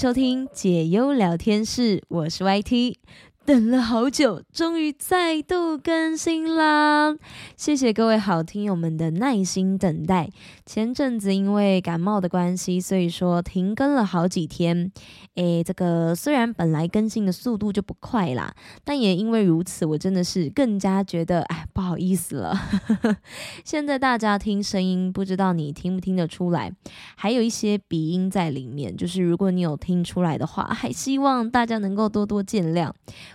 收听解忧聊天室，我是 YT。等了好久，终于再度更新啦！谢谢各位好听友们的耐心等待。前阵子因为感冒的关系，所以说停更了好几天。诶，这个虽然本来更新的速度就不快啦，但也因为如此，我真的是更加觉得哎不好意思了。现在大家听声音，不知道你听不听得出来，还有一些鼻音在里面。就是如果你有听出来的话，还希望大家能够多多见谅。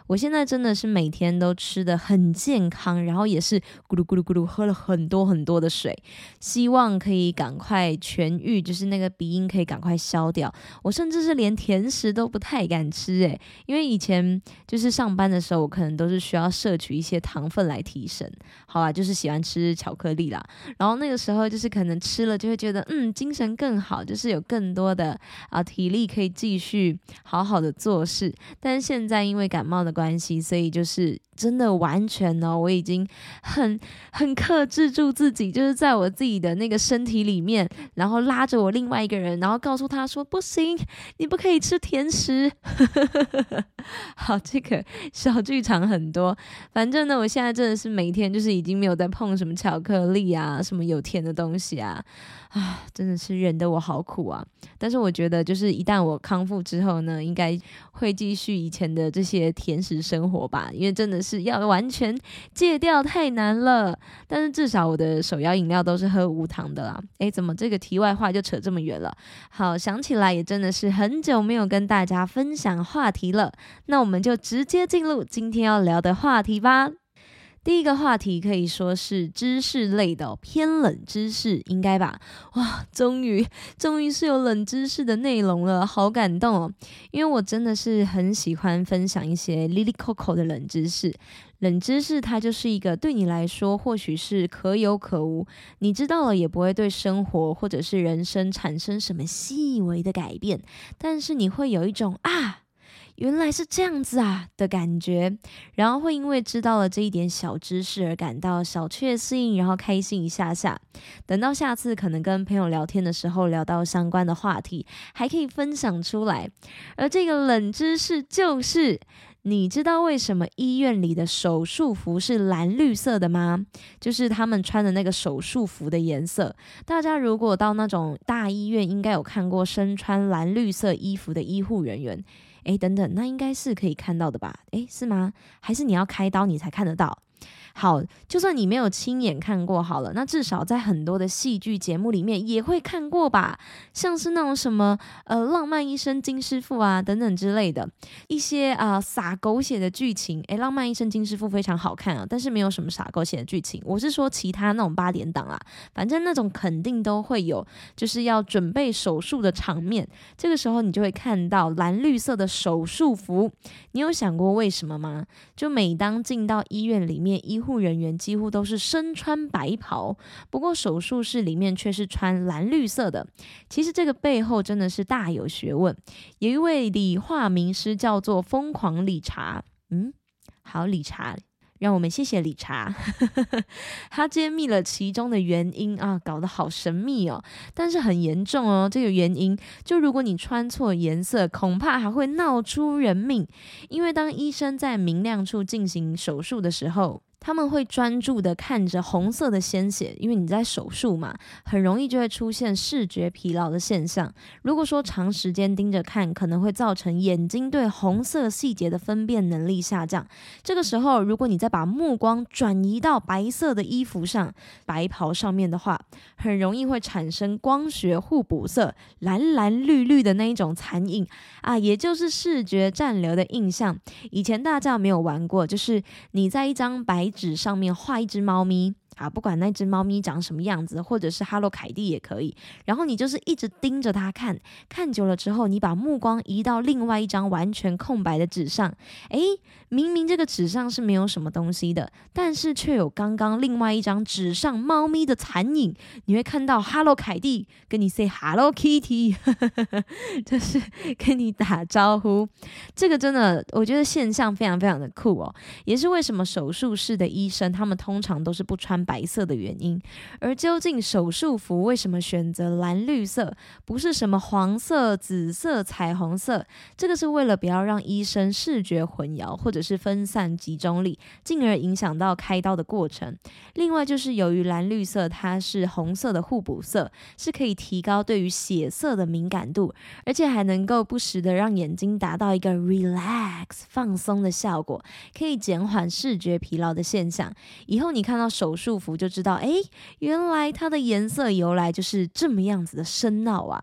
我现在真的是每天都吃的很健康，然后也是咕噜咕噜咕噜喝了很多很多的水，希望可以赶快痊愈，就是那个鼻音可以赶快消掉。我甚至是连甜食都不太敢吃诶，因为以前就是上班的时候，我可能都是需要摄取一些糖分来提神。好啦，就是喜欢吃巧克力啦，然后那个时候就是可能吃了就会觉得嗯精神更好，就是有更多的啊体力可以继续好好的做事。但是现在因为感冒的关系，所以就是真的完全呢，我已经很很克制住自己，就是在我自己的那个身体里面，然后拉着我另外一个人，然后告诉他说：“不行，你不可以吃甜食。”好，这个小剧场很多。反正呢，我现在真的是每天就是已经没有在碰什么巧克力啊，什么有甜的东西啊。啊，真的是忍得我好苦啊！但是我觉得，就是一旦我康复之后呢，应该会继续以前的这些甜食生活吧。因为真的是要完全戒掉太难了。但是至少我的手摇饮料都是喝无糖的啦。诶，怎么这个题外话就扯这么远了？好，想起来也真的是很久没有跟大家分享话题了。那我们就直接进入今天要聊的话题吧。第一个话题可以说是知识类的偏冷知识，应该吧？哇，终于，终于是有冷知识的内容了，好感动哦！因为我真的是很喜欢分享一些 Lily Coco 的冷知识。冷知识它就是一个对你来说或许是可有可无，你知道了也不会对生活或者是人生产生什么细微的改变，但是你会有一种啊。原来是这样子啊的感觉，然后会因为知道了这一点小知识而感到小确幸，然后开心一下下。等到下次可能跟朋友聊天的时候，聊到相关的话题，还可以分享出来。而这个冷知识就是，你知道为什么医院里的手术服是蓝绿色的吗？就是他们穿的那个手术服的颜色。大家如果到那种大医院，应该有看过身穿蓝绿色衣服的医护人员。哎，等等，那应该是可以看到的吧？哎，是吗？还是你要开刀你才看得到？好，就算你没有亲眼看过好了，那至少在很多的戏剧节目里面也会看过吧，像是那种什么呃浪漫医生金师傅啊等等之类的一些啊洒狗血的剧情。诶，浪漫医生金师傅非常好看啊，但是没有什么洒狗血的剧情。我是说其他那种八点档啊，反正那种肯定都会有，就是要准备手术的场面，这个时候你就会看到蓝绿色的手术服。你有想过为什么吗？就每当进到医院里面医护人员几乎都是身穿白袍，不过手术室里面却是穿蓝绿色的。其实这个背后真的是大有学问。有一位理化名师叫做疯狂理查，嗯，好理查。让我们谢谢理查，他揭秘了其中的原因啊，搞得好神秘哦，但是很严重哦。这个原因就如果你穿错颜色，恐怕还会闹出人命，因为当医生在明亮处进行手术的时候。他们会专注的看着红色的鲜血，因为你在手术嘛，很容易就会出现视觉疲劳的现象。如果说长时间盯着看，可能会造成眼睛对红色细节的分辨能力下降。这个时候，如果你再把目光转移到白色的衣服上、白袍上面的话，很容易会产生光学互补色，蓝蓝绿绿的那一种残影啊，也就是视觉暂留的印象。以前大家没有玩过，就是你在一张白。纸上面画一只猫咪。啊，不管那只猫咪长什么样子，或者是哈喽凯蒂也可以。然后你就是一直盯着它看，看久了之后，你把目光移到另外一张完全空白的纸上。诶，明明这个纸上是没有什么东西的，但是却有刚刚另外一张纸上猫咪的残影。你会看到哈喽凯蒂跟你 say Hello Kitty，就是跟你打招呼。这个真的，我觉得现象非常非常的酷哦。也是为什么手术室的医生他们通常都是不穿。白色的原因。而究竟手术服为什么选择蓝绿色，不是什么黄色、紫色、彩虹色？这个是为了不要让医生视觉混淆，或者是分散集中力，进而影响到开刀的过程。另外就是由于蓝绿色它是红色的互补色，是可以提高对于血色的敏感度，而且还能够不时的让眼睛达到一个 relax 放松的效果，可以减缓视觉疲劳的现象。以后你看到手术服就知道，哎，原来它的颜色由来就是这么样子的深奥啊。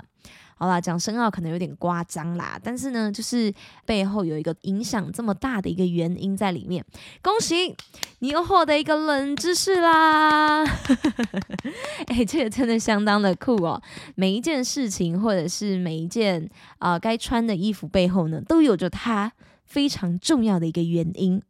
好啦，讲深奥可能有点夸张啦，但是呢，就是背后有一个影响这么大的一个原因在里面。恭喜你又获得一个冷知识啦！哎，这个真的相当的酷哦。每一件事情或者是每一件啊该穿的衣服背后呢，都有着它非常重要的一个原因。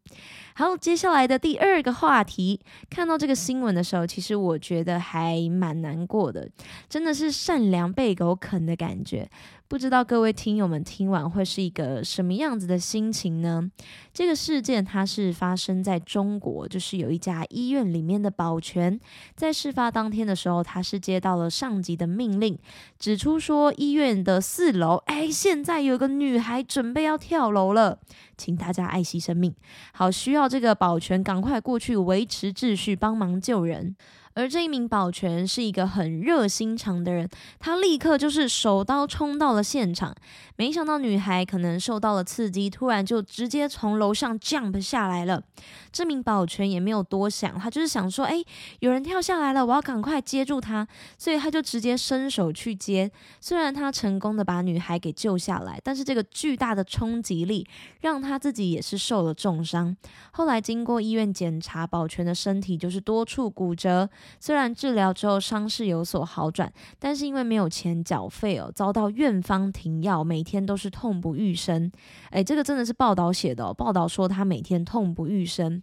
好，接下来的第二个话题，看到这个新闻的时候，其实我觉得还蛮难过的，真的是善良被狗啃的感觉。不知道各位听友们听完会是一个什么样子的心情呢？这个事件它是发生在中国，就是有一家医院里面的保全，在事发当天的时候，他是接到了上级的命令，指出说医院的四楼，哎，现在有个女孩准备要跳楼了，请大家爱惜生命，好，需要这个保全赶快过去维持秩序，帮忙救人。而这一名保全是一个很热心肠的人，他立刻就是手刀冲到了现场。没想到女孩可能受到了刺激，突然就直接从楼上 jump 下来了。这名保全也没有多想，他就是想说：“哎，有人跳下来了，我要赶快接住他。”所以他就直接伸手去接。虽然他成功的把女孩给救下来，但是这个巨大的冲击力让他自己也是受了重伤。后来经过医院检查，保全的身体就是多处骨折。虽然治疗之后伤势有所好转，但是因为没有钱缴费哦，遭到院方停药，每天都是痛不欲生。诶，这个真的是报道写的哦，报道说他每天痛不欲生。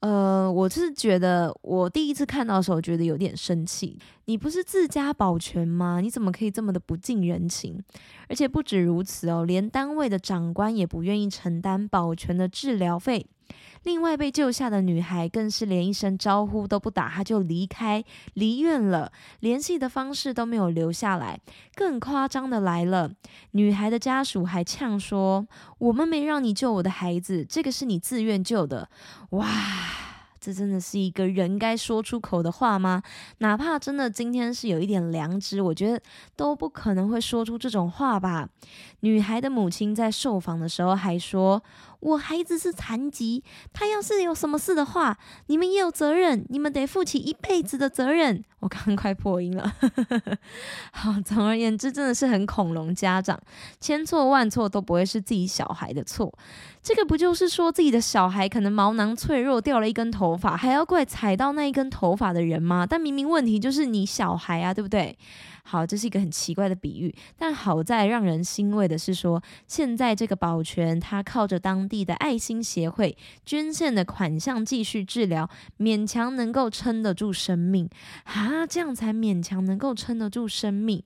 呃，我是觉得我第一次看到的时候，觉得有点生气。你不是自家保全吗？你怎么可以这么的不近人情？而且不止如此哦，连单位的长官也不愿意承担保全的治疗费。另外被救下的女孩更是连一声招呼都不打，她就离开离院了，联系的方式都没有留下来。更夸张的来了，女孩的家属还呛说：“我们没让你救我的孩子，这个是你自愿救的。”哇！这真的是一个人该说出口的话吗？哪怕真的今天是有一点良知，我觉得都不可能会说出这种话吧。女孩的母亲在受访的时候还说：“我孩子是残疾，他要是有什么事的话，你们也有责任，你们得负起一辈子的责任。”我刚刚快破音了。好，总而言之，真的是很恐龙家长，千错万错都不会是自己小孩的错。这个不就是说自己的小孩可能毛囊脆弱掉了一根头发，还要怪踩到那一根头发的人吗？但明明问题就是你小孩啊，对不对？好，这是一个很奇怪的比喻，但好在让人欣慰的是说，现在这个保全他靠着当地的爱心协会捐献的款项继续治疗，勉强能够撑得住生命啊，这样才勉强能够撑得住生命。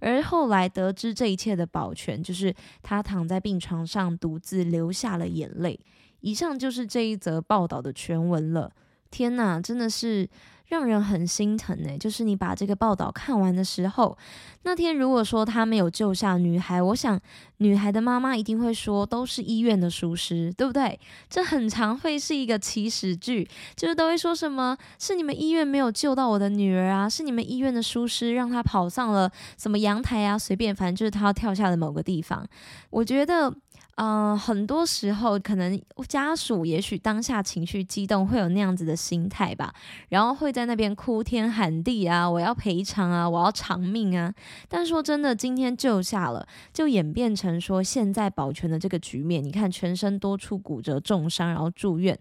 而后来得知这一切的保全，就是他躺在病床上独自流下。了眼泪。以上就是这一则报道的全文了。天哪，真的是让人很心疼呢。就是你把这个报道看完的时候，那天如果说他没有救下女孩，我想女孩的妈妈一定会说都是医院的疏失，对不对？这很常会是一个起始句，就是都会说什么是你们医院没有救到我的女儿啊，是你们医院的疏失让她跑上了什么阳台啊，随便，反正就是她跳下的某个地方。我觉得。嗯，很多时候可能家属也许当下情绪激动，会有那样子的心态吧，然后会在那边哭天喊地啊，我要赔偿啊，我要偿命啊。但说真的，今天救下了，就演变成说现在保全的这个局面，你看全身多处骨折重伤，然后住院，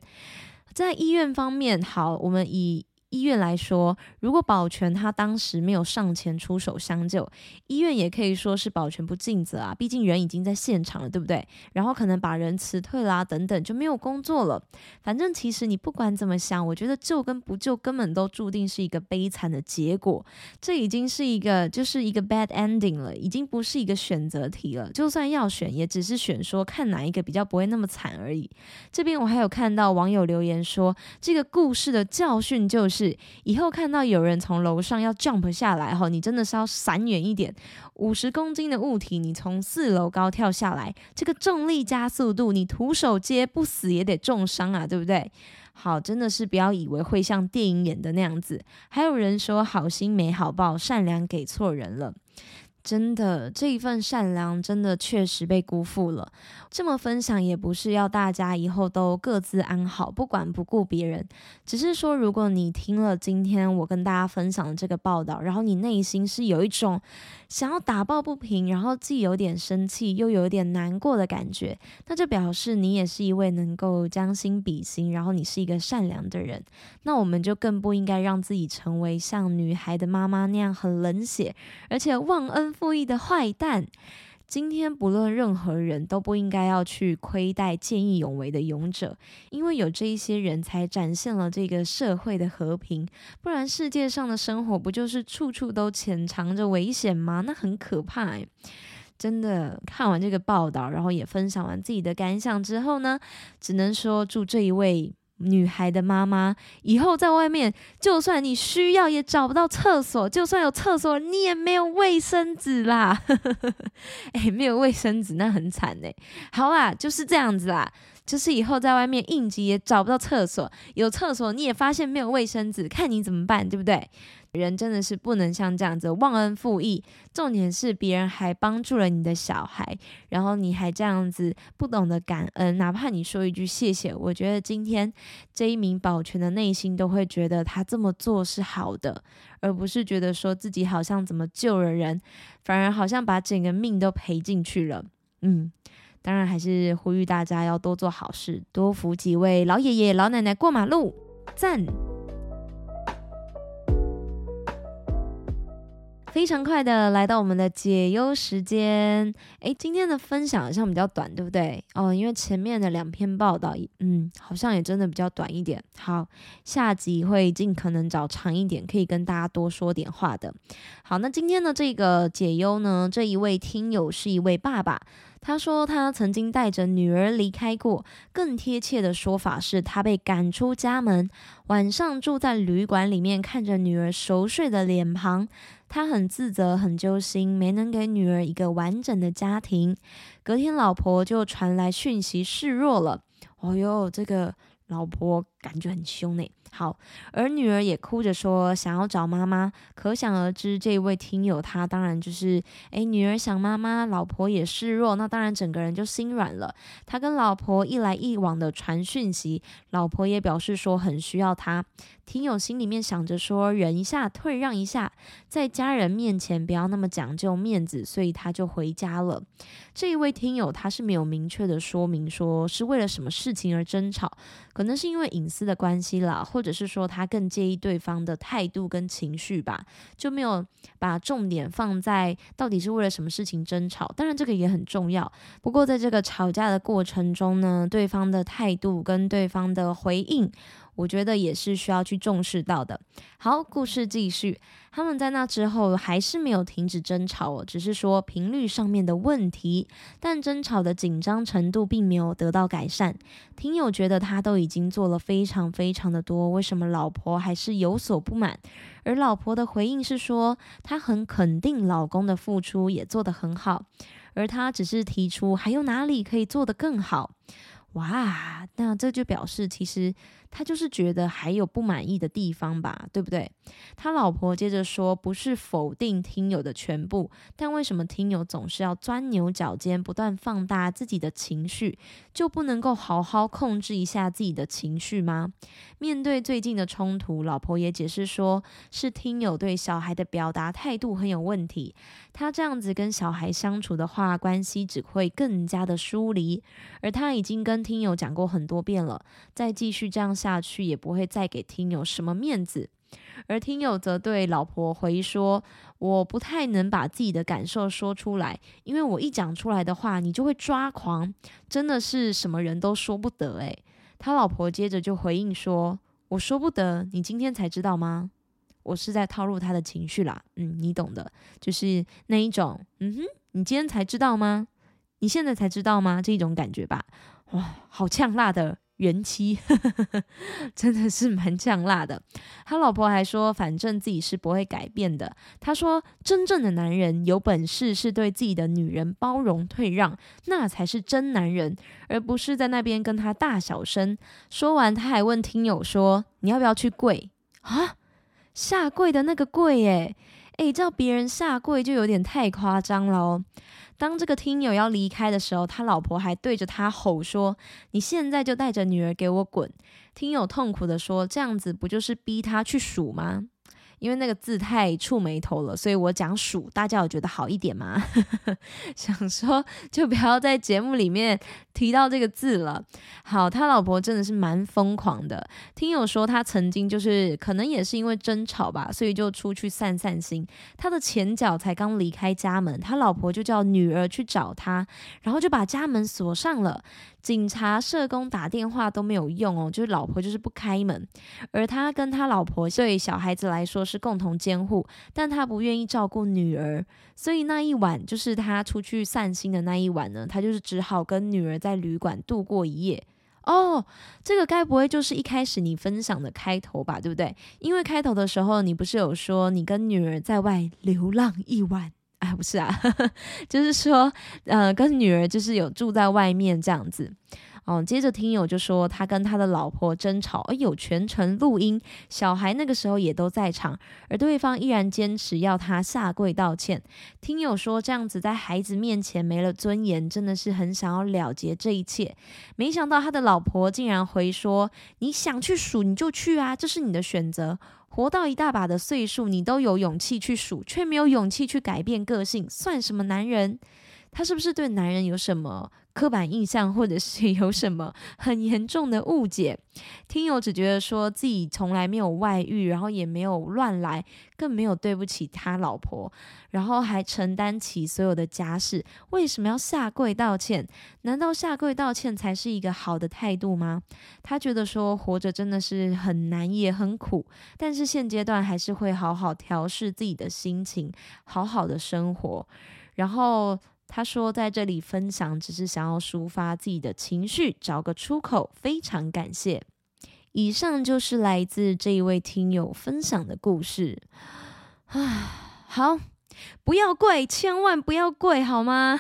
在医院方面，好，我们以。医院来说，如果保全他当时没有上前出手相救，医院也可以说是保全不尽责啊。毕竟人已经在现场了，对不对？然后可能把人辞退啦，等等就没有工作了。反正其实你不管怎么想，我觉得救跟不救根本都注定是一个悲惨的结果。这已经是一个就是一个 bad ending 了，已经不是一个选择题了。就算要选，也只是选说看哪一个比较不会那么惨而已。这边我还有看到网友留言说，这个故事的教训就是。以后看到有人从楼上要 jump 下来后，你真的是要闪远一点。五十公斤的物体，你从四楼高跳下来，这个重力加速度，你徒手接不死也得重伤啊，对不对？好，真的是不要以为会像电影演的那样子。还有人说好心没好报，善良给错人了。真的，这一份善良真的确实被辜负了。这么分享也不是要大家以后都各自安好，不管不顾别人，只是说，如果你听了今天我跟大家分享的这个报道，然后你内心是有一种想要打抱不平，然后既有点生气又有点难过的感觉，那就表示你也是一位能够将心比心，然后你是一个善良的人。那我们就更不应该让自己成为像女孩的妈妈那样很冷血，而且忘恩。负义的坏蛋，今天不论任何人都不应该要去亏待见义勇为的勇者，因为有这一些人才展现了这个社会的和平，不然世界上的生活不就是处处都潜藏着危险吗？那很可怕哎！真的看完这个报道，然后也分享完自己的感想之后呢，只能说祝这一位。女孩的妈妈，以后在外面，就算你需要也找不到厕所，就算有厕所，你也没有卫生纸啦。哎，没有卫生纸那很惨哎。好啦，就是这样子啦，就是以后在外面应急也找不到厕所，有厕所你也发现没有卫生纸，看你怎么办，对不对？人真的是不能像这样子忘恩负义，重点是别人还帮助了你的小孩，然后你还这样子不懂得感恩，哪怕你说一句谢谢，我觉得今天这一名保全的内心都会觉得他这么做是好的，而不是觉得说自己好像怎么救了人，反而好像把整个命都赔进去了。嗯，当然还是呼吁大家要多做好事，多扶几位老爷爷老奶奶过马路，赞。非常快的来到我们的解忧时间，诶，今天的分享好像比较短，对不对？哦，因为前面的两篇报道，嗯，好像也真的比较短一点。好，下集会尽可能找长一点，可以跟大家多说点话的。好，那今天的这个解忧呢，这一位听友是一位爸爸。他说，他曾经带着女儿离开过，更贴切的说法是他被赶出家门，晚上住在旅馆里面，看着女儿熟睡的脸庞，他很自责，很揪心，没能给女儿一个完整的家庭。隔天，老婆就传来讯息示弱了。哦哟，这个老婆感觉很凶呢。好，而女儿也哭着说想要找妈妈，可想而知，这一位听友他当然就是，诶，女儿想妈妈，老婆也示弱，那当然整个人就心软了。他跟老婆一来一往的传讯息，老婆也表示说很需要他。听友心里面想着说忍一下，退让一下，在家人面前不要那么讲究面子，所以他就回家了。这一位听友他是没有明确的说明说是为了什么事情而争吵，可能是因为隐私的关系啦，或只是说他更介意对方的态度跟情绪吧，就没有把重点放在到底是为了什么事情争吵。当然这个也很重要，不过在这个吵架的过程中呢，对方的态度跟对方的回应。我觉得也是需要去重视到的。好，故事继续。他们在那之后还是没有停止争吵哦，只是说频率上面的问题，但争吵的紧张程度并没有得到改善。听友觉得他都已经做了非常非常的多，为什么老婆还是有所不满？而老婆的回应是说，她很肯定老公的付出也做得很好，而她只是提出还有哪里可以做得更好。哇，那这就表示其实。他就是觉得还有不满意的地方吧，对不对？他老婆接着说，不是否定听友的全部，但为什么听友总是要钻牛角尖，不断放大自己的情绪，就不能够好好控制一下自己的情绪吗？面对最近的冲突，老婆也解释说，是听友对小孩的表达态度很有问题。他这样子跟小孩相处的话，关系只会更加的疏离。而他已经跟听友讲过很多遍了，再继续这样。下去也不会再给听友什么面子，而听友则对老婆回说：“我不太能把自己的感受说出来，因为我一讲出来的话，你就会抓狂，真的是什么人都说不得。”诶，他老婆接着就回应说：“我说不得，你今天才知道吗？我是在套路他的情绪啦，嗯，你懂的，就是那一种，嗯哼，你今天才知道吗？你现在才知道吗？这一种感觉吧，哇，好呛辣的。”原妻，真的是蛮呛辣的。他老婆还说，反正自己是不会改变的。他说，真正的男人有本事是对自己的女人包容退让，那才是真男人，而不是在那边跟他大小声。说完，他还问听友说：“你要不要去跪啊？下跪的那个跪？诶？诶，叫别人下跪就有点太夸张了哦。”当这个听友要离开的时候，他老婆还对着他吼说：“你现在就带着女儿给我滚！”听友痛苦的说：“这样子不就是逼他去数吗？”因为那个字太触眉头了，所以我讲数，大家有觉得好一点吗？想说就不要在节目里面提到这个字了。好，他老婆真的是蛮疯狂的。听友说他曾经就是可能也是因为争吵吧，所以就出去散散心。他的前脚才刚离开家门，他老婆就叫女儿去找他，然后就把家门锁上了。警察、社工打电话都没有用哦，就是老婆就是不开门，而他跟他老婆对小孩子来说是共同监护，但他不愿意照顾女儿，所以那一晚就是他出去散心的那一晚呢，他就是只好跟女儿在旅馆度过一夜。哦，这个该不会就是一开始你分享的开头吧，对不对？因为开头的时候你不是有说你跟女儿在外流浪一晚？哎，不是啊，就是说，呃，跟女儿就是有住在外面这样子。哦，接着听友就说他跟他的老婆争吵，而有全程录音，小孩那个时候也都在场，而对方依然坚持要他下跪道歉。听友说这样子在孩子面前没了尊严，真的是很想要了结这一切。没想到他的老婆竟然回说：“你想去数你就去啊，这是你的选择。”活到一大把的岁数，你都有勇气去数，却没有勇气去改变个性，算什么男人？他是不是对男人有什么刻板印象，或者是有什么很严重的误解？听友只觉得说自己从来没有外遇，然后也没有乱来，更没有对不起他老婆，然后还承担起所有的家事，为什么要下跪道歉？难道下跪道歉才是一个好的态度吗？他觉得说活着真的是很难也很苦，但是现阶段还是会好好调试自己的心情，好好的生活，然后。他说，在这里分享只是想要抒发自己的情绪，找个出口。非常感谢。以上就是来自这一位听友分享的故事。啊，好，不要跪，千万不要跪，好吗？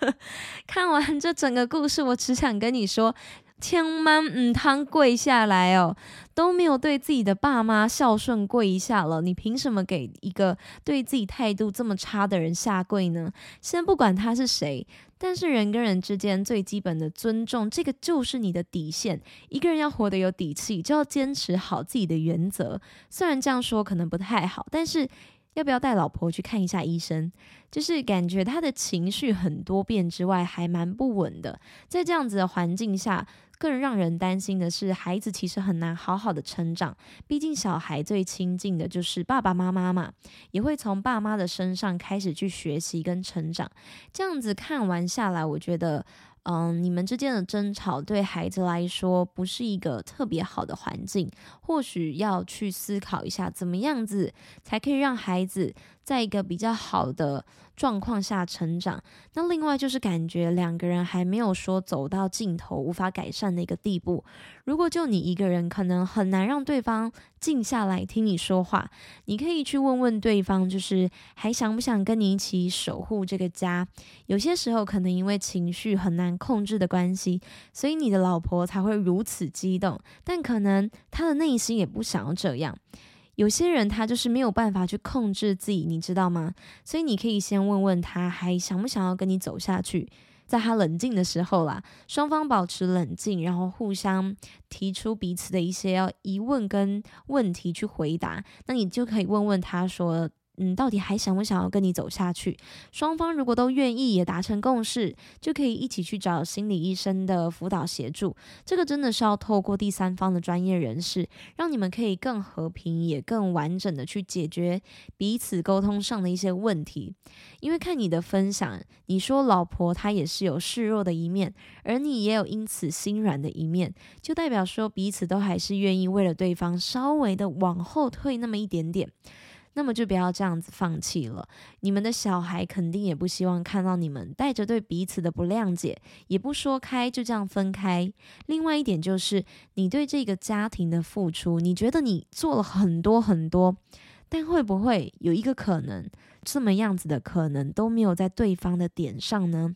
看完这整个故事，我只想跟你说。千万唔汤跪下来哦，都没有对自己的爸妈孝顺跪一下了，你凭什么给一个对自己态度这么差的人下跪呢？先不管他是谁，但是人跟人之间最基本的尊重，这个就是你的底线。一个人要活得有底气，就要坚持好自己的原则。虽然这样说可能不太好，但是。要不要带老婆去看一下医生？就是感觉他的情绪很多变之外，还蛮不稳的。在这样子的环境下，更让人担心的是，孩子其实很难好好的成长。毕竟小孩最亲近的就是爸爸妈妈嘛，也会从爸妈的身上开始去学习跟成长。这样子看完下来，我觉得。嗯，你们之间的争吵对孩子来说不是一个特别好的环境，或许要去思考一下，怎么样子才可以让孩子在一个比较好的。状况下成长，那另外就是感觉两个人还没有说走到尽头无法改善的一个地步。如果就你一个人，可能很难让对方静下来听你说话。你可以去问问对方，就是还想不想跟你一起守护这个家？有些时候可能因为情绪很难控制的关系，所以你的老婆才会如此激动，但可能她的内心也不想要这样。有些人他就是没有办法去控制自己，你知道吗？所以你可以先问问他，还想不想要跟你走下去。在他冷静的时候啦，双方保持冷静，然后互相提出彼此的一些疑问跟问题去回答。那你就可以问问他说。嗯，到底还想不想要跟你走下去？双方如果都愿意，也达成共识，就可以一起去找心理医生的辅导协助。这个真的是要透过第三方的专业人士，让你们可以更和平，也更完整的去解决彼此沟通上的一些问题。因为看你的分享，你说老婆她也是有示弱的一面，而你也有因此心软的一面，就代表说彼此都还是愿意为了对方稍微的往后退那么一点点。那么就不要这样子放弃了。你们的小孩肯定也不希望看到你们带着对彼此的不谅解，也不说开，就这样分开。另外一点就是，你对这个家庭的付出，你觉得你做了很多很多，但会不会有一个可能，这么样子的可能都没有在对方的点上呢？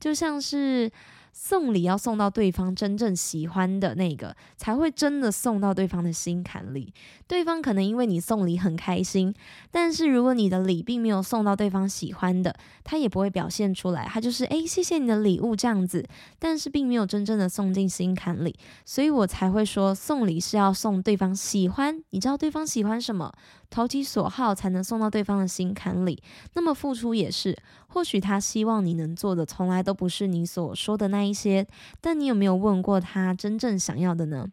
就像是。送礼要送到对方真正喜欢的那个，才会真的送到对方的心坎里。对方可能因为你送礼很开心，但是如果你的礼并没有送到对方喜欢的，他也不会表现出来。他就是诶，谢谢你的礼物这样子，但是并没有真正的送进心坎里。所以我才会说，送礼是要送对方喜欢。你知道对方喜欢什么？投其所好才能送到对方的心坎里。那么付出也是，或许他希望你能做的从来都不是你所说的那一些，但你有没有问过他真正想要的呢？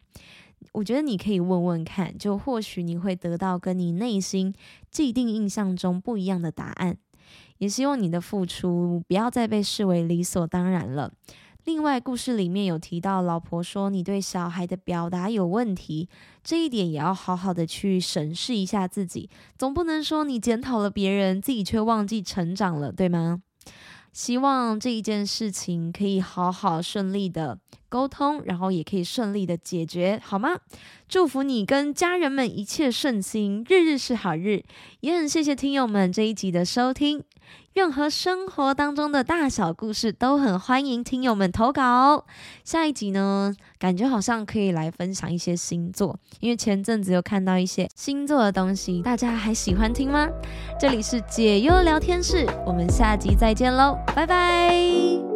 我觉得你可以问问看，就或许你会得到跟你内心既定印象中不一样的答案。也希望你的付出不要再被视为理所当然了。另外，故事里面有提到，老婆说你对小孩的表达有问题，这一点也要好好的去审视一下自己，总不能说你检讨了别人，自己却忘记成长了，对吗？希望这一件事情可以好好顺利的沟通，然后也可以顺利的解决，好吗？祝福你跟家人们一切顺心，日日是好日。也很谢谢听友们这一集的收听。任何生活当中的大小故事都很欢迎听友们投稿。下一集呢，感觉好像可以来分享一些星座，因为前阵子有看到一些星座的东西，大家还喜欢听吗？这里是解忧聊天室，我们下集再见喽，拜拜。